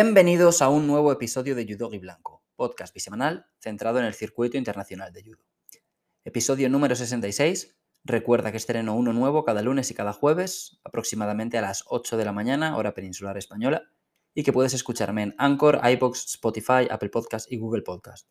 Bienvenidos a un nuevo episodio de Judogi Blanco, podcast bisemanal centrado en el circuito internacional de judo. Episodio número 66. Recuerda que estreno uno nuevo cada lunes y cada jueves, aproximadamente a las 8 de la mañana, hora peninsular española, y que puedes escucharme en Anchor, iBox, Spotify, Apple Podcast y Google Podcast.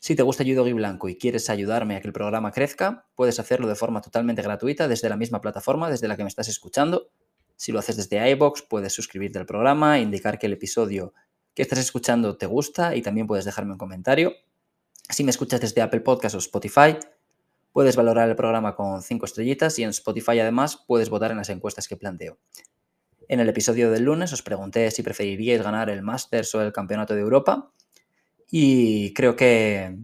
Si te gusta Judogi Blanco y quieres ayudarme a que el programa crezca, puedes hacerlo de forma totalmente gratuita desde la misma plataforma desde la que me estás escuchando si lo haces desde iBox, puedes suscribirte al programa, indicar que el episodio que estás escuchando te gusta y también puedes dejarme un comentario. Si me escuchas desde Apple Podcast o Spotify, puedes valorar el programa con 5 estrellitas y en Spotify además puedes votar en las encuestas que planteo. En el episodio del lunes os pregunté si preferiríais ganar el Masters o el Campeonato de Europa y creo que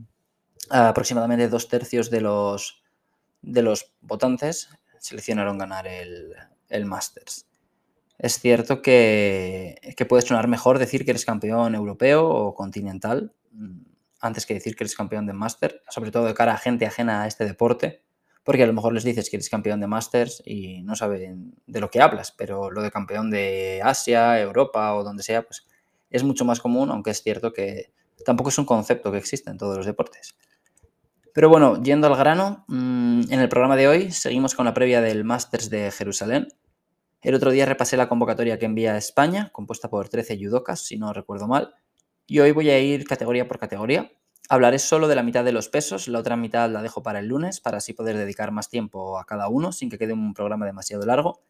aproximadamente dos tercios de los, de los votantes seleccionaron ganar el, el Masters. Es cierto que, que puede sonar mejor decir que eres campeón europeo o continental mm, antes que decir que eres campeón de Master, sobre todo de cara a gente ajena a este deporte, porque a lo mejor les dices que eres campeón de Masters y no saben de lo que hablas, pero lo de campeón de Asia, Europa o donde sea, pues es mucho más común, aunque es cierto que tampoco es un concepto que existe en todos los deportes. Pero bueno, yendo al grano, mm, en el programa de hoy seguimos con la previa del Masters de Jerusalén, el otro día repasé la convocatoria que envía España, compuesta por 13 judocas, si no recuerdo mal, y hoy voy a ir categoría por categoría. Hablaré solo de la mitad de los pesos, la otra mitad la dejo para el lunes, para así poder dedicar más tiempo a cada uno, sin que quede un programa demasiado largo.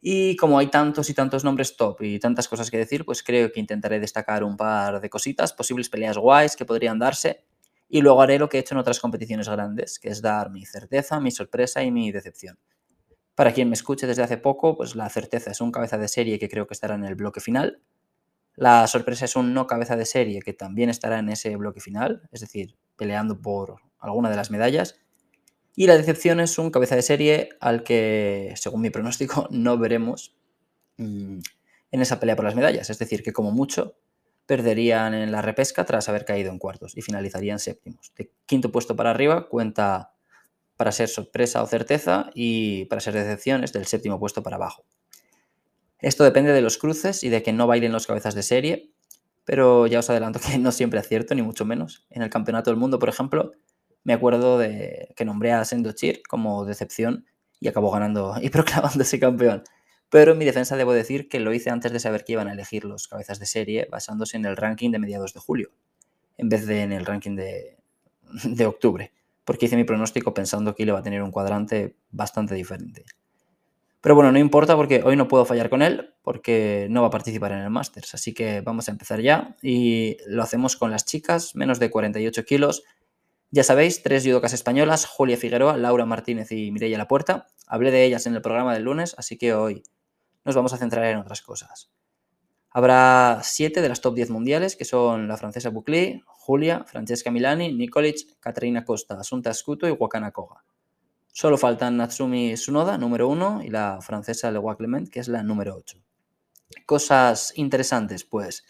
Y como hay tantos y tantos nombres top y tantas cosas que decir, pues creo que intentaré destacar un par de cositas, posibles peleas guays que podrían darse, y luego haré lo que he hecho en otras competiciones grandes, que es dar mi certeza, mi sorpresa y mi decepción. Para quien me escuche desde hace poco, pues la certeza es un cabeza de serie que creo que estará en el bloque final. La sorpresa es un no cabeza de serie que también estará en ese bloque final, es decir, peleando por alguna de las medallas. Y la decepción es un cabeza de serie al que, según mi pronóstico, no veremos mm, en esa pelea por las medallas. Es decir, que como mucho perderían en la repesca tras haber caído en cuartos y finalizarían séptimos. De quinto puesto para arriba cuenta para ser sorpresa o certeza y para ser decepción es del séptimo puesto para abajo. Esto depende de los cruces y de que no bailen los cabezas de serie, pero ya os adelanto que no siempre acierto, ni mucho menos. En el Campeonato del Mundo, por ejemplo, me acuerdo de que nombré a Sendochir como decepción y acabó ganando y proclamándose campeón. Pero en mi defensa debo decir que lo hice antes de saber que iban a elegir los cabezas de serie basándose en el ranking de mediados de julio, en vez de en el ranking de, de octubre porque hice mi pronóstico pensando que él iba a tener un cuadrante bastante diferente. Pero bueno, no importa porque hoy no puedo fallar con él porque no va a participar en el Masters. Así que vamos a empezar ya y lo hacemos con las chicas, menos de 48 kilos. Ya sabéis, tres judocas españolas, Julia Figueroa, Laura Martínez y Mireia Lapuerta. Hablé de ellas en el programa del lunes, así que hoy nos vamos a centrar en otras cosas. Habrá siete de las top 10 mundiales, que son la francesa Bouclé, Julia, Francesca Milani, Nikolic, Katerina Costa, Asunta Scuto y Wakana Koga. Solo faltan Natsumi Sunoda, número uno, y la francesa Lewa Clement, que es la número 8. Cosas interesantes, pues.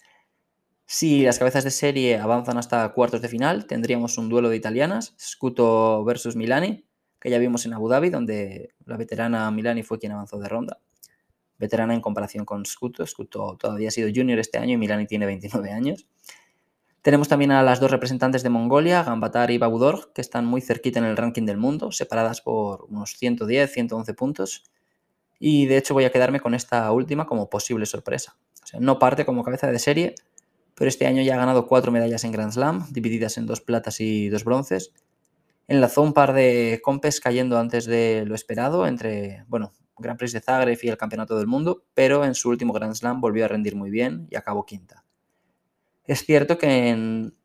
Si las cabezas de serie avanzan hasta cuartos de final, tendríamos un duelo de italianas, Scuto versus Milani, que ya vimos en Abu Dhabi, donde la veterana Milani fue quien avanzó de ronda veterana en comparación con Scuto. Scuto todavía ha sido junior este año y Milani tiene 29 años. Tenemos también a las dos representantes de Mongolia, Gambatar y Babudor, que están muy cerquita en el ranking del mundo, separadas por unos 110, 111 puntos. Y de hecho voy a quedarme con esta última como posible sorpresa. No parte como cabeza de serie, pero este año ya ha ganado cuatro medallas en Grand Slam, divididas en dos platas y dos bronces. Enlazó un par de compes cayendo antes de lo esperado, entre, bueno, Grand Prix de Zagreb y el Campeonato del Mundo, pero en su último Grand Slam volvió a rendir muy bien y acabó quinta. Es cierto que en,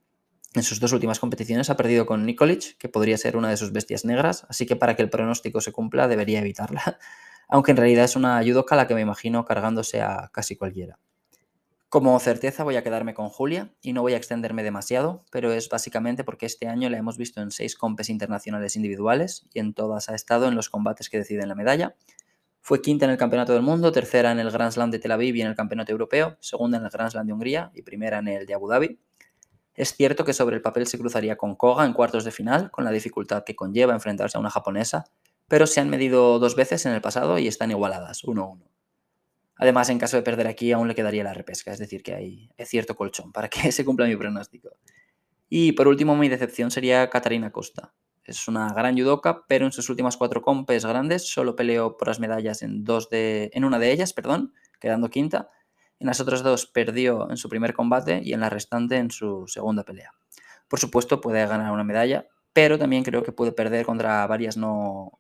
sus dos últimas competiciones ha perdido con Nikolic, que podría ser una de sus bestias negras, así que para que el pronóstico se cumpla debería evitarla, aunque en realidad es una judoka la que me imagino cargándose a casi cualquiera. Como certeza voy a quedarme con Julia y no voy a extenderme demasiado, pero es básicamente porque este año la hemos visto en seis compes internacionales individuales y en todas ha estado en los combates que deciden la medalla, fue quinta en el Campeonato del Mundo, tercera en el Grand Slam de Tel Aviv y en el Campeonato Europeo, segunda en el Grand Slam de Hungría y primera en el de Abu Dhabi. Es cierto que sobre el papel se cruzaría con Koga en cuartos de final, con la dificultad que conlleva enfrentarse a una japonesa, pero se han medido dos veces en el pasado y están igualadas, 1-1. Además, en caso de perder aquí, aún le quedaría la repesca, es decir, que hay, cierto colchón para que se cumpla mi pronóstico. Y por último, mi decepción sería Catarina Costa. Es una gran judoka, pero en sus últimas cuatro compes grandes solo peleó por las medallas en, dos de, en una de ellas, perdón, quedando quinta. En las otras dos perdió en su primer combate y en la restante en su segunda pelea. Por supuesto, puede ganar una medalla, pero también creo que puede perder contra varias no,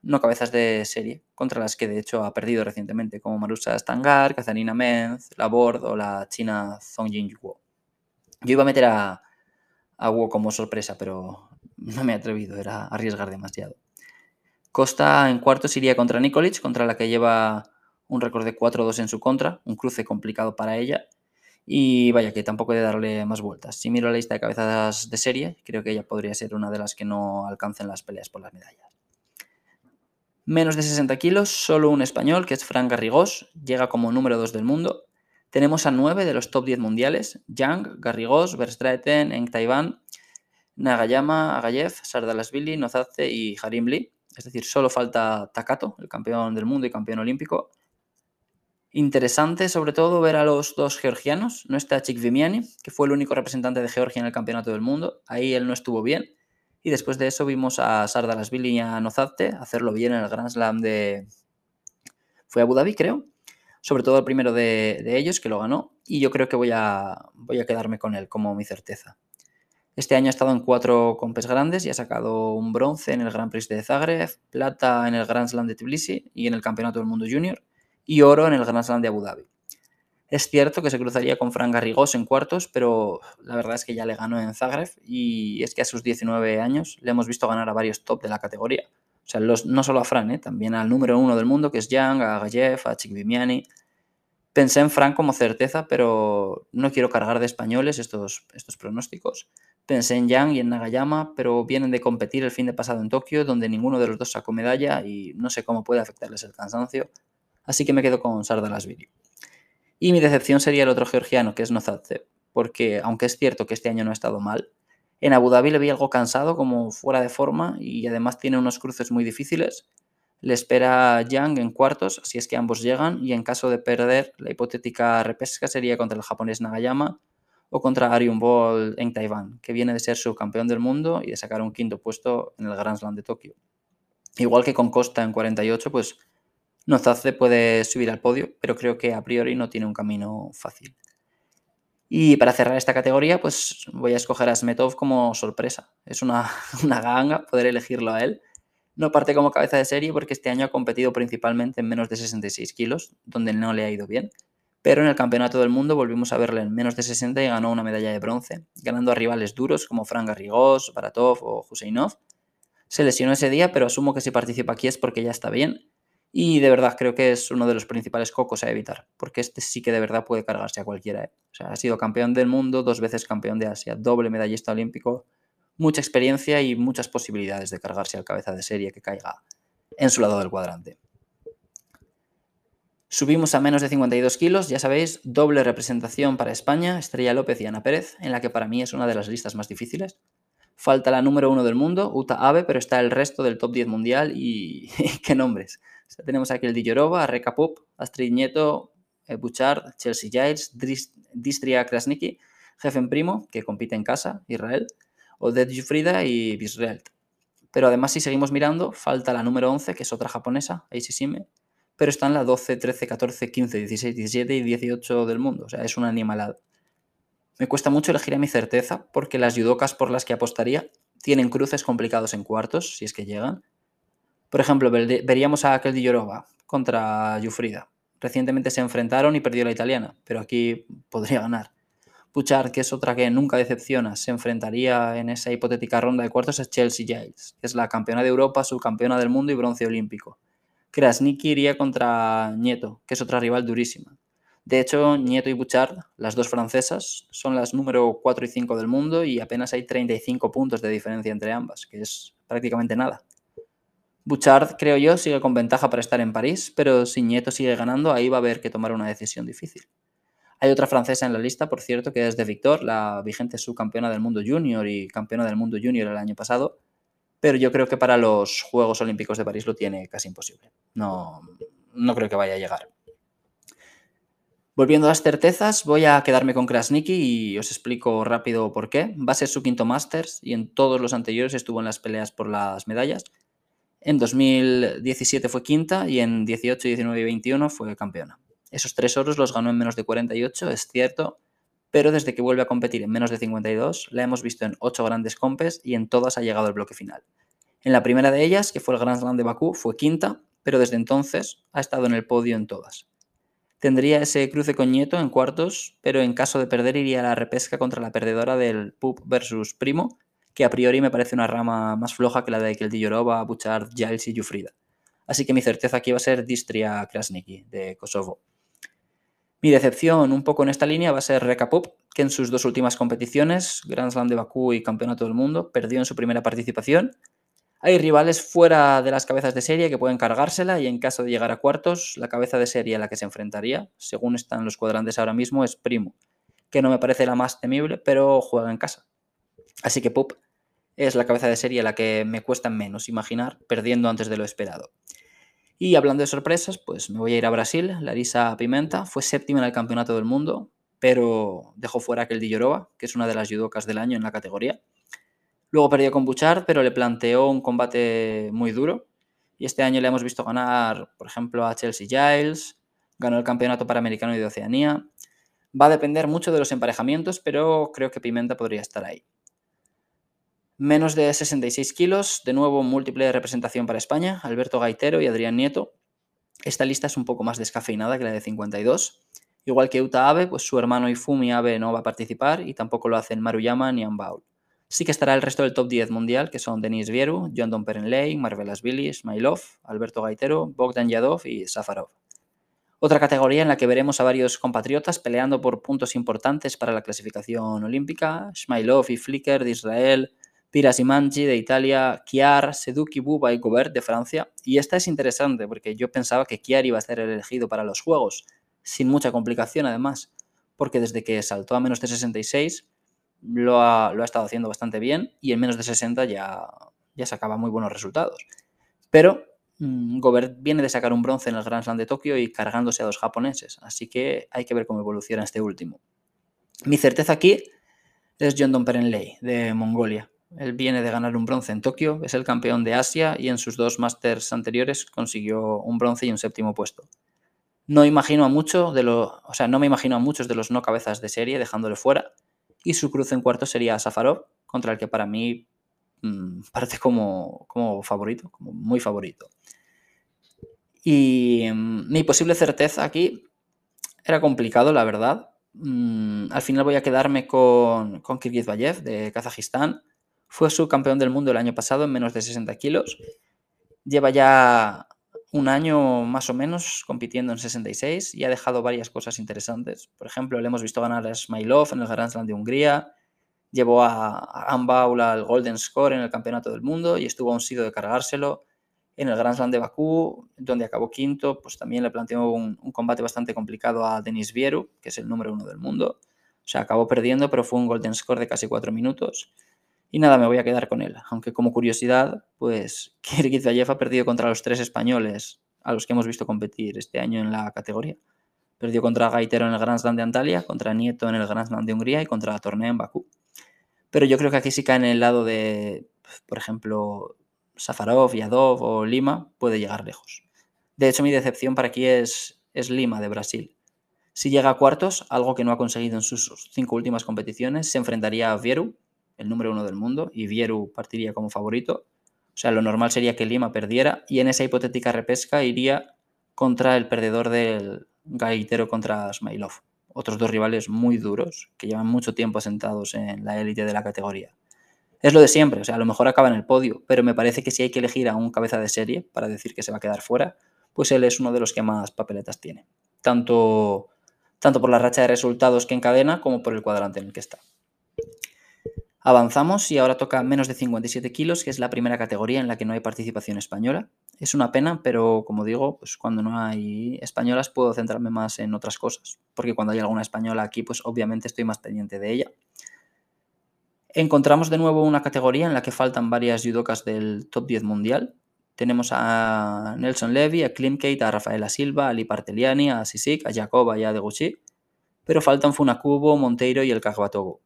no cabezas de serie, contra las que de hecho ha perdido recientemente, como Marusa Stangar, Kazanina Menz, Labord o la china Zongjing Yo iba a meter a, a Wu como sorpresa, pero no me he atrevido, era arriesgar demasiado. Costa en cuartos iría contra Nikolic, contra la que lleva un récord de 4-2 en su contra, un cruce complicado para ella. Y vaya que tampoco he de darle más vueltas. Si miro la lista de cabezas de serie, creo que ella podría ser una de las que no alcancen las peleas por las medallas. Menos de 60 kilos, solo un español, que es Frank Garrigós, llega como número 2 del mundo. Tenemos a 9 de los top 10 mundiales, Yang, Garrigós, Verstraeten, Eng Taiwan, Nagayama, Agayev, Sardalasvili, Nozace y Harim Lee. Es decir, solo falta Takato, el campeón del mundo y campeón olímpico. Interesante sobre todo ver a los dos georgianos. No está Chikvimiani, que fue el único representante de Georgia en el campeonato del mundo. Ahí él no estuvo bien. Y después de eso vimos a Sardalasvili y a Nozate hacerlo bien en el Grand Slam de... Fue Abu Dhabi, creo. Sobre todo el primero de, ellos, que lo ganó. Y yo creo que voy a, voy a quedarme con él como mi certeza. Este año ha estado en cuatro compes grandes y ha sacado un bronce en el Grand Prix de Zagreb, plata en el Grand Slam de Tbilisi y en el Campeonato del Mundo Junior, y oro en el Grand Slam de Abu Dhabi. Es cierto que se cruzaría con Fran Garrigós en cuartos, pero la verdad es que ya le ganó en Zagreb y es que a sus 19 años le hemos visto ganar a varios top de la categoría. O sea, no solo a Fran, ¿eh? también al número uno del mundo, que es Yang, a Gayev, a Chikvimiani. Pensé en Fran como certeza, pero no quiero cargar de españoles estos, estos pronósticos. Pensé en Yang y en Nagayama, pero vienen de competir el fin de pasado en Tokio, donde ninguno de los dos sacó medalla y no sé cómo puede afectarles el cansancio. Así que me quedo con Sardalasvili. Y mi decepción sería el otro georgiano, que es Nozadze, porque aunque es cierto que este año no ha estado mal, en Abu Dhabi le vi algo cansado, como fuera de forma, y además tiene unos cruces muy difíciles. Le espera Yang en cuartos, si es que ambos llegan, y en caso de perder, la hipotética repesca sería contra el japonés Nagayama o contra Ariun Ball en Taiwán, que viene de ser subcampeón del mundo y de sacar un quinto puesto en el Grand Slam de Tokio. Igual que con Costa en 48, pues Nozace puede subir al podio, pero creo que a priori no tiene un camino fácil. Y para cerrar esta categoría, pues voy a escoger a Smetov como sorpresa. Es una, una ganga poder elegirlo a él. No parte como cabeza de serie porque este año ha competido principalmente en menos de 66 kilos, donde no le ha ido bien. Pero en el Campeonato del Mundo volvimos a verle en menos de 60 y ganó una medalla de bronce, ganando a rivales duros como Frank Garrigós, Baratov o Huseinov. Se lesionó ese día, pero asumo que si participa aquí es porque ya está bien y de verdad creo que es uno de los principales cocos a evitar, porque este sí que de verdad puede cargarse a cualquiera. ¿eh? O sea, ha sido campeón del mundo, dos veces campeón de Asia, doble medallista olímpico, mucha experiencia y muchas posibilidades de cargarse al cabeza de serie que caiga en su lado del cuadrante. Subimos a menos de 52 kilos, ya sabéis, doble representación para España, Estrella López y Ana Pérez, en la que para mí es una de las listas más difíciles. Falta la número uno del mundo, Uta Abe, pero está el resto del top 10 mundial y qué nombres tenemos aquí el Dijorova, Reka Pop, Astrid Nieto, eh, Bouchard, Chelsea Giles, Distria Krasniki, Jefen Primo, que compite en casa, Israel, Odette Jufrida y Bisraelt. Pero además, si seguimos mirando, falta la número 11, que es otra japonesa, Aishishime, pero están la 12, 13, 14, 15, 16, 17 y 18 del mundo. O sea, es una animalada. Me cuesta mucho elegir a mi certeza porque las judocas por las que apostaría tienen cruces complicados en cuartos, si es que llegan, por ejemplo, veríamos a Akel Di contra Jufrida. Recientemente se enfrentaron y perdió la italiana, pero aquí podría ganar. Puchard, que es otra que nunca decepciona, se enfrentaría en esa hipotética ronda de cuartos a Chelsea Giles, que es la campeona de Europa, subcampeona del mundo y bronce olímpico. Krasniki iría contra Nieto, que es otra rival durísima. De hecho, Nieto y Bouchard, las dos francesas, son las número 4 y 5 del mundo y apenas hay 35 puntos de diferencia entre ambas, que es prácticamente nada. Bouchard, creo yo, sigue con ventaja para estar en París, pero si Nieto sigue ganando, ahí va a haber que tomar una decisión difícil. Hay otra francesa en la lista, por cierto, que es de Victor, la vigente subcampeona del mundo junior y campeona del mundo junior el año pasado, pero yo creo que para los Juegos Olímpicos de París lo tiene casi imposible. No, no creo que vaya a llegar. Volviendo a las certezas, voy a quedarme con Krasniki y os explico rápido por qué. Va a ser su quinto Masters y en todos los anteriores estuvo en las peleas por las medallas. En 2017 fue quinta y en 18, 19 y 21 fue campeona. Esos tres oros los ganó en menos de 48, es cierto, pero desde que vuelve a competir en menos de 52, la hemos visto en ocho grandes compes y en todas ha llegado al bloque final. En la primera de ellas, que fue el Grand Slam de Bakú, fue quinta, pero desde entonces ha estado en el podio en todas. Tendría ese cruce con Nieto en cuartos, pero en caso de perder iría a la repesca contra la perdedora del Pup versus Primo, que a priori me parece una rama más floja que la de Keldilorova, Bouchard, Giles y Jufrida. Así que mi certeza aquí va a ser Distria Krasniki, de Kosovo. Mi decepción un poco en esta línea va a ser Reka Pup, que en sus dos últimas competiciones, Grand Slam de Bakú y Campeonato del Mundo, perdió en su primera participación hay rivales fuera de las cabezas de serie que pueden cargársela y en caso de llegar a cuartos, la cabeza de serie a la que se enfrentaría, según están los cuadrantes ahora mismo, es Primo, que no me parece la más temible, pero juega en casa. Así que Pup es la cabeza de serie a la que me cuesta menos imaginar, perdiendo antes de lo esperado. Y hablando de sorpresas, pues me voy a ir a Brasil. Larisa Pimenta fue séptima en el Campeonato del Mundo, pero dejó fuera aquel Dilloroba, que es una de las judocas del año en la categoría. Luego perdió con Bouchard, pero le planteó un combate muy duro. Y este año le hemos visto ganar, por ejemplo, a Chelsea Giles, ganó el Campeonato Panamericano de Oceanía. Va a depender mucho de los emparejamientos, pero creo que Pimenta podría estar ahí. Menos de 66 kilos, de nuevo múltiple representación para España, Alberto Gaitero y Adrián Nieto. Esta lista es un poco más descafeinada que la de 52. Igual que Uta Abe, pues su hermano Ifumi Abe no va a participar y tampoco lo hacen Maruyama ni Ambaul. Sí que estará el resto del top 10 mundial, que son Denis Vieru, John Don Perenley, Marvelas Billy, Smailov, Alberto Gaitero, Bogdan Yadov y Safarov. Otra categoría en la que veremos a varios compatriotas peleando por puntos importantes para la clasificación olímpica, Smailov y Flicker de Israel, Piras Manji de Italia, Kiar, Seduki Buba y Gobert de Francia. Y esta es interesante porque yo pensaba que Kiar iba a ser elegido para los Juegos, sin mucha complicación además, porque desde que saltó a menos de 66 lo ha, estado haciendo bastante bien y en menos de 60 ya, ya sacaba muy buenos resultados. Pero mm, Gobert viene de sacar un bronce en el Grand Slam de Tokio y cargándose a dos japoneses, así que hay que ver cómo evoluciona este último. Mi certeza aquí es John Don Perenley, de Mongolia. Él viene de ganar un bronce en Tokio, es el campeón de Asia y en sus dos Masters anteriores consiguió un bronce y un séptimo puesto. No imagino mucho de lo, o sea, no me imagino a muchos de los no cabezas de serie dejándole fuera, y su cruce en cuarto sería Safarov, contra el que para mí mmm, parece como, como, favorito, como muy favorito. Y mm, mi posible certeza aquí era complicado, la verdad. Mm, al final voy a quedarme con, con Kirgizbayev de Kazajistán. Fue subcampeón del mundo el año pasado en menos de 60 kilos. Lleva ya un año más o menos compitiendo en 66 y ha dejado varias cosas interesantes. Por ejemplo, le hemos visto ganar a Smailov en el Grand Slam de Hungría, llevó a, Ambaul al Golden Score en el Campeonato del Mundo y estuvo a sido de cargárselo. En el Grand Slam de Bakú, donde acabó quinto, pues también le planteó un, un combate bastante complicado a Denis Vieru, que es el número uno del mundo. O sea, acabó perdiendo, pero fue un Golden Score de casi cuatro minutos. Y nada, me voy a quedar con él. Aunque como curiosidad, pues Kirguizayev ha perdido contra los tres españoles a los que hemos visto competir este año en la categoría. Perdió contra Gaitero en el Grand Slam de Antalya, contra Nieto en el Grand Slam de Hungría y contra Torneo en Bakú. Pero yo creo que aquí sí cae en el lado de, por ejemplo, Safarov, Yadov o Lima, puede llegar lejos. De hecho, mi decepción para aquí es, es Lima, de Brasil. Si llega a cuartos, algo que no ha conseguido en sus cinco últimas competiciones, se enfrentaría a Vieru, el número uno del mundo, y Vieru partiría como favorito. O sea, lo normal sería que Lima perdiera y en esa hipotética repesca iría contra el perdedor del Gaitero contra Smailov. Otros dos rivales muy duros que llevan mucho tiempo sentados en la élite de la categoría. Es lo de siempre, o sea, a lo mejor acaba en el podio, pero me parece que si hay que elegir a un cabeza de serie para decir que se va a quedar fuera, pues él es uno de los que más papeletas tiene. Tanto, tanto por la racha de resultados que encadena como por el cuadrante en el que está. Avanzamos y ahora toca menos de 57 kilos, que es la primera categoría en la que no hay participación española. Es una pena, pero como digo, pues cuando no hay españolas puedo centrarme más en otras cosas, porque cuando hay alguna española aquí, pues obviamente estoy más pendiente de ella. Encontramos de nuevo una categoría en la que faltan varias judocas del top 10 mundial. tenemos a Nelson Levy, a Klimkate, a Rafaela Silva, a Liparteliani, a Sisik, a Jacoba y a Deguchi, pero faltan Funakubo, Monteiro y el Kagwatogo.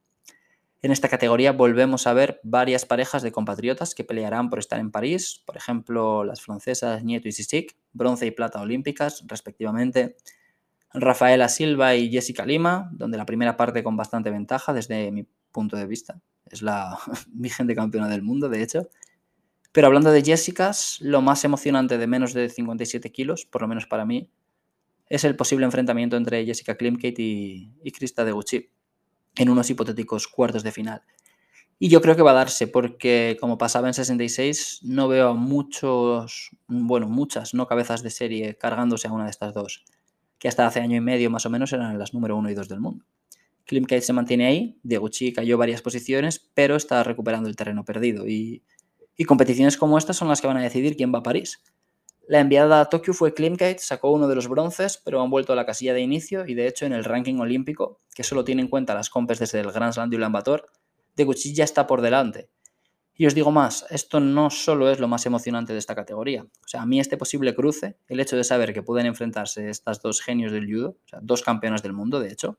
En esta categoría volvemos a ver varias parejas de compatriotas que pelearán por estar en París, por ejemplo, las francesas Nieto y Sisik, bronce y plata olímpicas, respectivamente, Rafaela Silva y Jessica Lima, donde la primera parte con bastante ventaja desde mi punto de vista. Es la vigente campeona del mundo, de hecho. Pero hablando de Jessicas, lo más emocionante de menos de 57 kilos, por lo menos para mí, es el posible enfrentamiento entre Jessica Klimkate y, y Krista Deguchi en unos hipotéticos cuartos de final. Y yo creo que va a darse, porque como pasaba en 66, no veo muchos, bueno, muchas, no cabezas de serie cargándose a una de estas dos que hasta hace año y medio más o menos eran las número uno y dos del mundo. Klimkate se mantiene ahí, Deguchi cayó varias posiciones, pero está recuperando el terreno perdido y, y, competiciones como estas son las que van a decidir quién va a París. La enviada a Tokio fue Klimkate, sacó uno de los bronces, pero han vuelto a la casilla de inicio y de hecho en el ranking olímpico, que solo tiene en cuenta las compes desde el Grand Slam de Ulan Bator, Deguchi ya está por delante y os digo más, esto no solo es lo más emocionante de esta categoría. O sea, a mí este posible cruce, el hecho de saber que pueden enfrentarse estas dos genios del judo, o sea, dos campeonas del mundo, de hecho,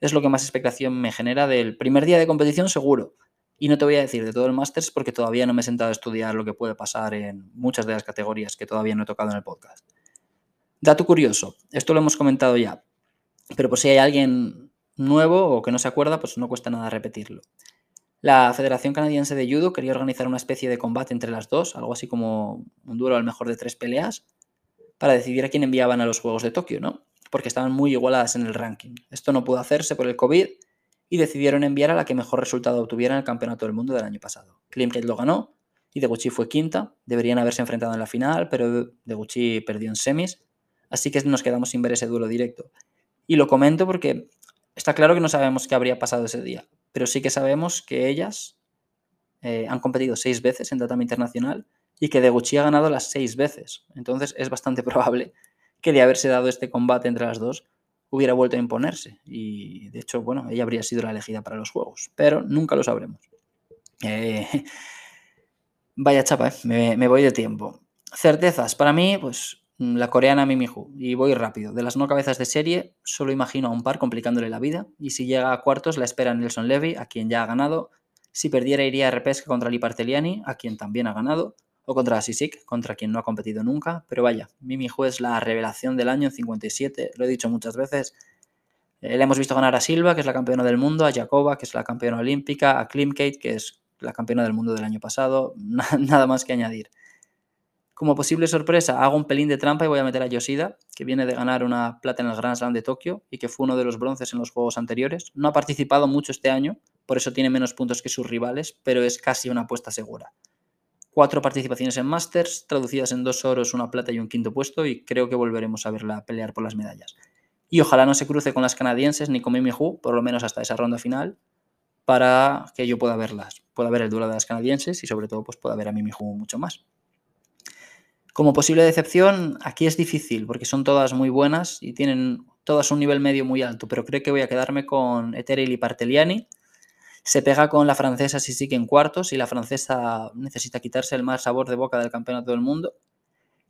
es lo que más expectación me genera del primer día de competición seguro. Y no te voy a decir de todo el Masters porque todavía no me he sentado a estudiar lo que puede pasar en muchas de las categorías que todavía no he tocado en el podcast. Dato curioso, esto lo hemos comentado ya, pero por si hay alguien nuevo o que no se acuerda, pues no cuesta nada repetirlo. La Federación Canadiense de Judo quería organizar una especie de combate entre las dos, algo así como un duelo al mejor de tres peleas, para decidir a quién enviaban a los Juegos de Tokio, ¿no? Porque estaban muy igualadas en el ranking. Esto no pudo hacerse por el COVID y decidieron enviar a la que mejor resultado obtuviera en el Campeonato del Mundo del año pasado. Klimkate lo ganó y Deguchi fue quinta. Deberían haberse enfrentado en la final, pero Deguchi perdió en semis, así que nos quedamos sin ver ese duelo directo. Y lo comento porque está claro que no sabemos qué habría pasado ese día, pero sí que sabemos que ellas eh, han competido seis veces en tatami internacional y que Deguchi ha ganado las seis veces. Entonces es bastante probable que de haberse dado este combate entre las dos hubiera vuelto a imponerse. Y de hecho, bueno, ella habría sido la elegida para los juegos, pero nunca lo sabremos. Eh, vaya chapa, eh, me, voy de tiempo. Certezas, para mí, pues la coreana Mimihu. Y voy rápido. De las no cabezas de serie, solo imagino a un par complicándole la vida. Y si llega a cuartos, la espera Nelson Levy, a quien ya ha ganado. Si perdiera, iría a repesca contra Liparteliani, a quien también ha ganado. O contra Sisik, contra quien no ha competido nunca. Pero vaya, Mimihu es la revelación del año en 57. Lo he dicho muchas veces. Eh, le hemos visto ganar a Silva, que es la campeona del mundo, a Jacoba, que es la campeona olímpica, a Klimkate, que es la campeona del mundo del año pasado. Nada más que añadir. Como posible sorpresa, hago un pelín de trampa y voy a meter a Yoshida, que viene de ganar una plata en el Grand Slam de Tokio y que fue uno de los bronces en los juegos anteriores. No ha participado mucho este año, por eso tiene menos puntos que sus rivales, pero es casi una apuesta segura. Cuatro participaciones en Masters, traducidas en dos oros, una plata y un quinto puesto, y creo que volveremos a verla pelear por las medallas. Y ojalá no se cruce con las canadienses ni con Mimi Hu, por lo menos hasta esa ronda final, para que yo pueda verlas, pueda ver el duelo de las canadienses y sobre todo pues pueda ver a Mimi Hu mucho más. Como posible decepción, aquí es difícil porque son todas muy buenas y tienen todas un nivel medio muy alto, pero creo que voy a quedarme con Eteril y Parteliani. Se pega con la francesa si sigue en cuartos y la francesa necesita quitarse el mal sabor de boca del campeonato del mundo.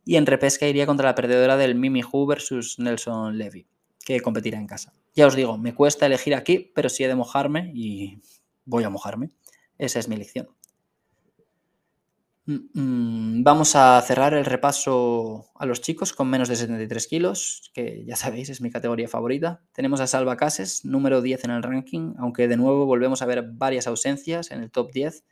Y en repesca iría contra la perdedora del Mimi Hu versus Nelson Levy, que competirá en casa. Ya os digo, me cuesta elegir aquí, pero sí he de mojarme y voy a mojarme. Esa es mi elección. Mm, mm, vamos a cerrar el repaso a los chicos con menos de 73 kilos, que ya sabéis es mi categoría favorita. Tenemos a Salva Cases, número 10 en el ranking, aunque de nuevo volvemos a ver varias ausencias en el top 10.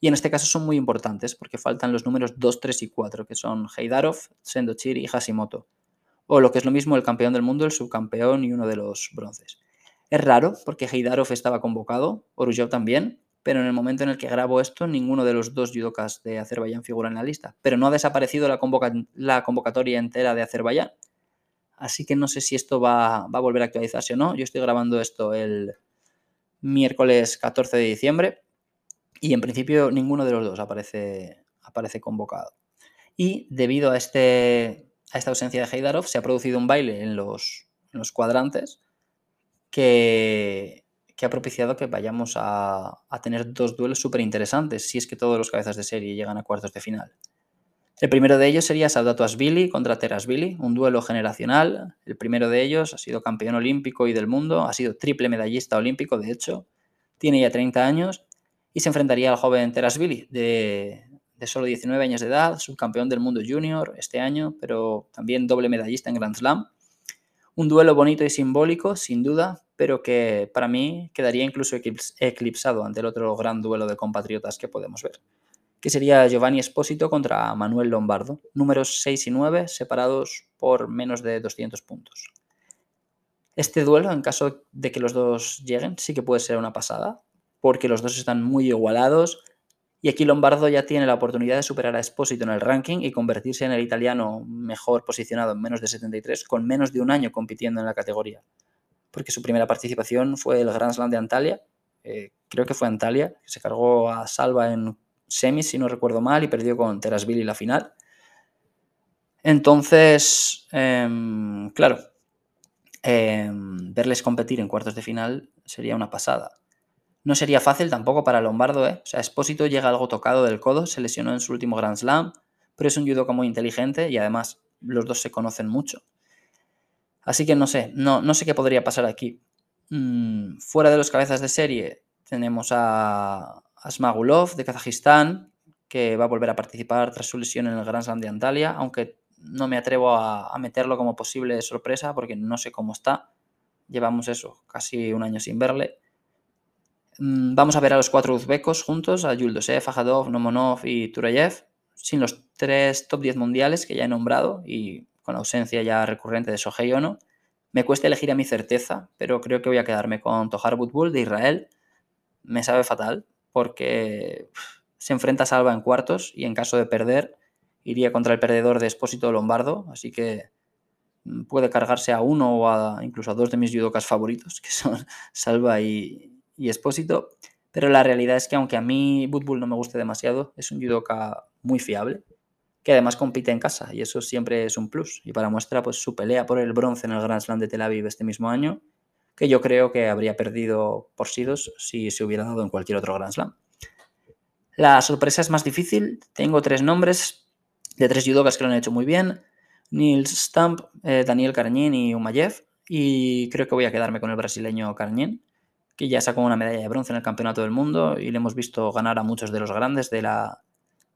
Y en este caso son muy importantes porque faltan los números 2, 3 y 4, que son Heidarov, Sendochir y Hashimoto. O lo que es lo mismo, el campeón del mundo, el subcampeón y uno de los bronces. Es raro porque Heidarov estaba convocado, Orujov también, pero en el momento en el que grabo esto, ninguno de los dos judokas de Azerbaiyán figura en la lista. Pero no ha desaparecido la, convocatoria entera de Azerbaiyán. Así que no sé si esto va, a volver a actualizarse o no. Yo estoy grabando esto el miércoles 14 de diciembre y en principio ninguno de los dos aparece, aparece convocado. Y debido a, este, a esta ausencia de Heidarov, se ha producido un baile en los, en los cuadrantes que, que ha propiciado que vayamos a, tener dos duelos súper interesantes, si es que todos los cabezas de serie llegan a cuartos de final. El primero de ellos sería Saudato Asvili contra Terasvili, un duelo generacional. El primero de ellos ha sido campeón olímpico y del mundo, ha sido triple medallista olímpico, de hecho, tiene ya 30 años y se enfrentaría al joven Terasvili de, de solo 19 años de edad, subcampeón del mundo junior este año, pero también doble medallista en Grand Slam. Un duelo bonito y simbólico, sin duda, pero que para mí quedaría incluso eclipsado ante el otro gran duelo de compatriotas que podemos ver, que sería Giovanni Espósito contra Manuel Lombardo, números 6 y 9 separados por menos de 200 puntos. Este duelo, en caso de que los dos lleguen, sí que puede ser una pasada, porque los dos están muy igualados, y aquí Lombardo ya tiene la oportunidad de superar a Espósito en el ranking y convertirse en el italiano mejor posicionado en menos de 73, con menos de un año compitiendo en la categoría. Porque su primera participación fue el Grand Slam de Antalya, eh, creo que fue Antalya, que se cargó a Salva en semis, si no recuerdo mal, y perdió con Terasvili la final. Entonces, em, claro, em, verles competir en cuartos de final sería una pasada. No sería fácil tampoco para Lombardo, ¿eh? O sea, Espósito llega algo tocado del codo, se lesionó en su último Grand Slam, pero es un judoka muy inteligente y además los dos se conocen mucho. Así que no sé, no, no sé qué podría pasar aquí. Mm, fuera de los cabezas de serie tenemos a, Smagulov de Kazajistán, que va a volver a participar tras su lesión en el Grand Slam de Antalya, aunque no me atrevo a, meterlo como posible sorpresa porque no sé cómo está. Llevamos eso, casi un año sin verle. Mm, vamos a ver a los cuatro uzbecos juntos, a Yuldosev, Fajadov, Nomonov y Turayev, sin los tres top 10 mundiales que ya he nombrado y con ausencia ya recurrente de Sohei Ono. Me cuesta elegir a mi certeza, pero creo que voy a quedarme con Tohar Butbul de Israel. Me sabe fatal porque se enfrenta a Salva en cuartos y en caso de perder iría contra el perdedor de Espósito Lombardo, así que mm, puede cargarse a uno o a, incluso a dos de mis judocas favoritos, que son Salva y, y Espósito, pero la realidad es que aunque a mí Butbull no me guste demasiado, es un judoka muy fiable, que además compite en casa y eso siempre es un plus. Y para muestra, pues su pelea por el bronce en el Grand Slam de Tel Aviv este mismo año, que yo creo que habría perdido por sidos si se hubiera dado en cualquier otro Grand Slam. La sorpresa es más difícil. Tengo tres nombres de tres judokas que lo han hecho muy bien. Nils Stamp, eh, Daniel Carñín y Umayev. Y creo que voy a quedarme con el brasileño Carñín que ya sacó una medalla de bronce en el Campeonato del Mundo y le hemos visto ganar a muchos de los grandes de la,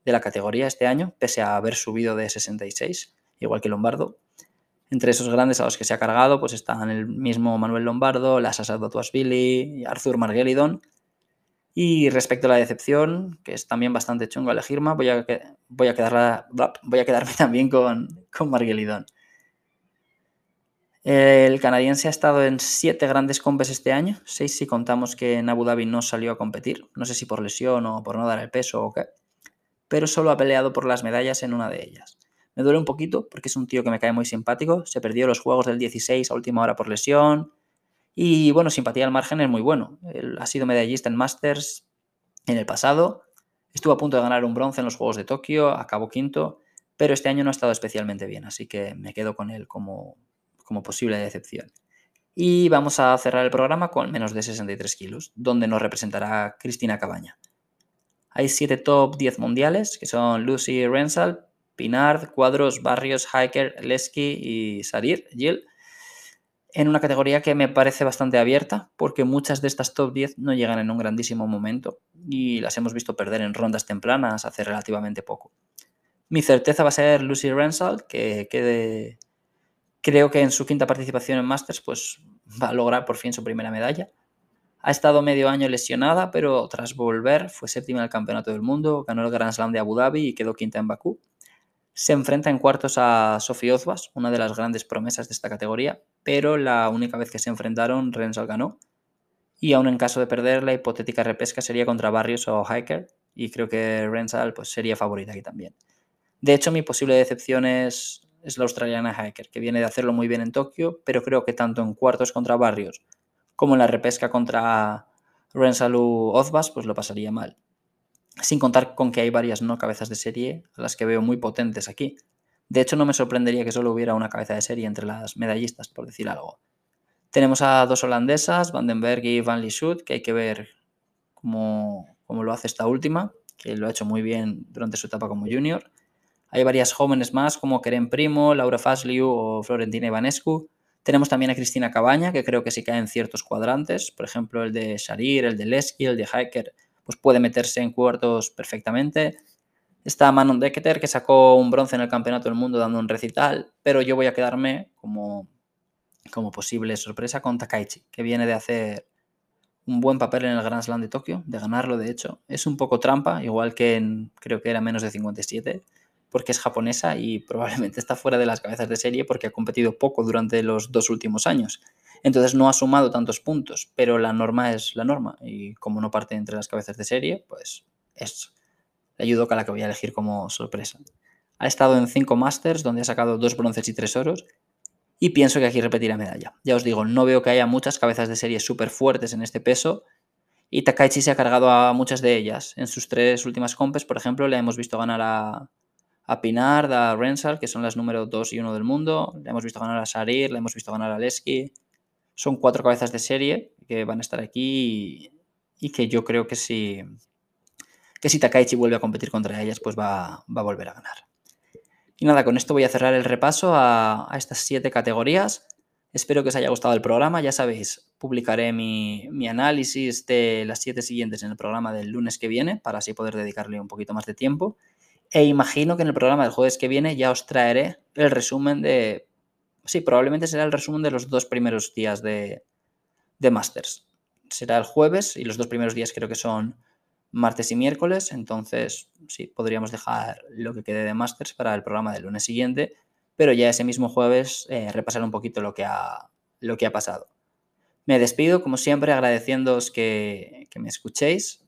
de la categoría este año, pese a haber subido de 66, igual que Lombardo. Entre esos grandes a los que se ha cargado, pues están el mismo Manuel Lombardo, la Sasa Tuasvili, Arthur Margelidon. Y respecto a la decepción, que es también bastante chungo elegirme, voy a, voy a, voy a quedarme también con, con Margelidon. El canadiense ha estado en siete grandes compes este año, seis si contamos que en Abu Dhabi no salió a competir, no sé si por lesión o por no dar el peso o qué, pero solo ha peleado por las medallas en una de ellas. Me duele un poquito porque es un tío que me cae muy simpático, se perdió los Juegos del 16 a última hora por lesión y bueno, simpatía al margen es muy bueno. Ha sido medallista en Masters en el pasado, estuvo a punto de ganar un bronce en los Juegos de Tokio, acabó quinto, pero este año no ha estado especialmente bien, así que me quedo con él como como posible decepción. Y vamos a cerrar el programa con menos de 63 kilos, donde nos representará Cristina Cabaña. Hay siete top 10 mundiales, que son Lucy Rensal, Pinard, Cuadros, Barrios, Hiker, Lesky y Sarir, Jill, en una categoría que me parece bastante abierta, porque muchas de estas top 10 no llegan en un grandísimo momento y las hemos visto perder en rondas tempranas hace relativamente poco. Mi certeza va a ser Lucy Rensal, que quede Creo que en su quinta participación en Masters pues, va a lograr por fin su primera medalla. Ha estado medio año lesionada, pero tras volver fue séptima en el Campeonato del Mundo, ganó el Grand Slam de Abu Dhabi y quedó quinta en Bakú. Se enfrenta en cuartos a Sofía Ozbas, una de las grandes promesas de esta categoría, pero la única vez que se enfrentaron, Rensal ganó. Y aún en caso de perder, la hipotética repesca sería contra Barrios o Hiker, y creo que Rensal pues, sería favorita aquí también. De hecho, mi posible decepción es es la australiana Hiker, que viene de hacerlo muy bien en Tokio, pero creo que tanto en cuartos contra Barrios como en la repesca contra Rensalu Ozbas, pues lo pasaría mal. Sin contar con que hay varias no cabezas de serie las que veo muy potentes aquí. De hecho, no me sorprendería que solo hubiera una cabeza de serie entre las medallistas, por decir algo. Tenemos a dos holandesas, Vandenberg y Van Lieshout, que hay que ver cómo, cómo lo hace esta última, que lo ha hecho muy bien durante su etapa como junior. Hay varias jóvenes más como Keren Primo, Laura Fasliu o Florentina Ivanescu. Tenemos también a Cristina Cabaña, que creo que sí cae en ciertos cuadrantes, por ejemplo el de Sharir, el de Lesky, el de Hiker, pues puede meterse en cuartos perfectamente. Está Manon Deketer, que sacó un bronce en el Campeonato del Mundo dando un recital, pero yo voy a quedarme como, como posible sorpresa con Takaichi, que viene de hacer un buen papel en el Grand Slam de Tokio, de ganarlo de hecho. Es un poco trampa, igual que en, creo que era menos de 57, porque es japonesa y probablemente está fuera de las cabezas de serie porque ha competido poco durante los dos últimos años. Entonces no ha sumado tantos puntos, pero la norma es la norma y como no parte entre las cabezas de serie, pues es la judoka la que voy a elegir como sorpresa. Ha estado en cinco Masters donde ha sacado dos bronces y tres oros y pienso que aquí repetirá medalla. Ya os digo, no veo que haya muchas cabezas de serie súper fuertes en este peso y Takaichi se ha cargado a muchas de ellas. En sus tres últimas compes, por ejemplo, le hemos visto ganar a, a Pinard, a Rensal, que son las número 2 y 1 del mundo. Le hemos visto ganar a Sarir, le hemos visto ganar a Lesky. Son cuatro cabezas de serie que van a estar aquí y, que yo creo que si, que si Takaichi vuelve a competir contra ellas, pues va, va a volver a ganar. Y nada, con esto voy a cerrar el repaso a, a, estas siete categorías. Espero que os haya gustado el programa. Ya sabéis, publicaré mi, mi, análisis de las siete siguientes en el programa del lunes que viene, para así poder dedicarle un poquito más de tiempo. E imagino que en el programa del jueves que viene ya os traeré el resumen de... Sí, probablemente será el resumen de los dos primeros días de, de Masters. Será el jueves y los dos primeros días creo que son martes y miércoles. Entonces, sí, podríamos dejar lo que quede de Masters para el programa del lunes siguiente. Pero ya ese mismo jueves eh, repasar un poquito lo que, ha, lo que ha pasado. Me despido, como siempre, agradeciéndoos que, que me escuchéis.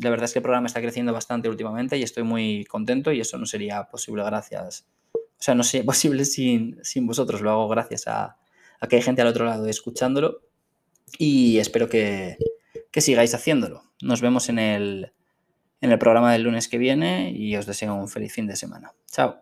La verdad es que el programa está creciendo bastante últimamente y estoy muy contento y eso no sería posible gracias, o sea, no sería posible sin, sin vosotros, lo hago gracias a, a, que hay gente al otro lado escuchándolo y espero que, que sigáis haciéndolo. Nos vemos en el, en el programa del lunes que viene y os deseo un feliz fin de semana. Chao.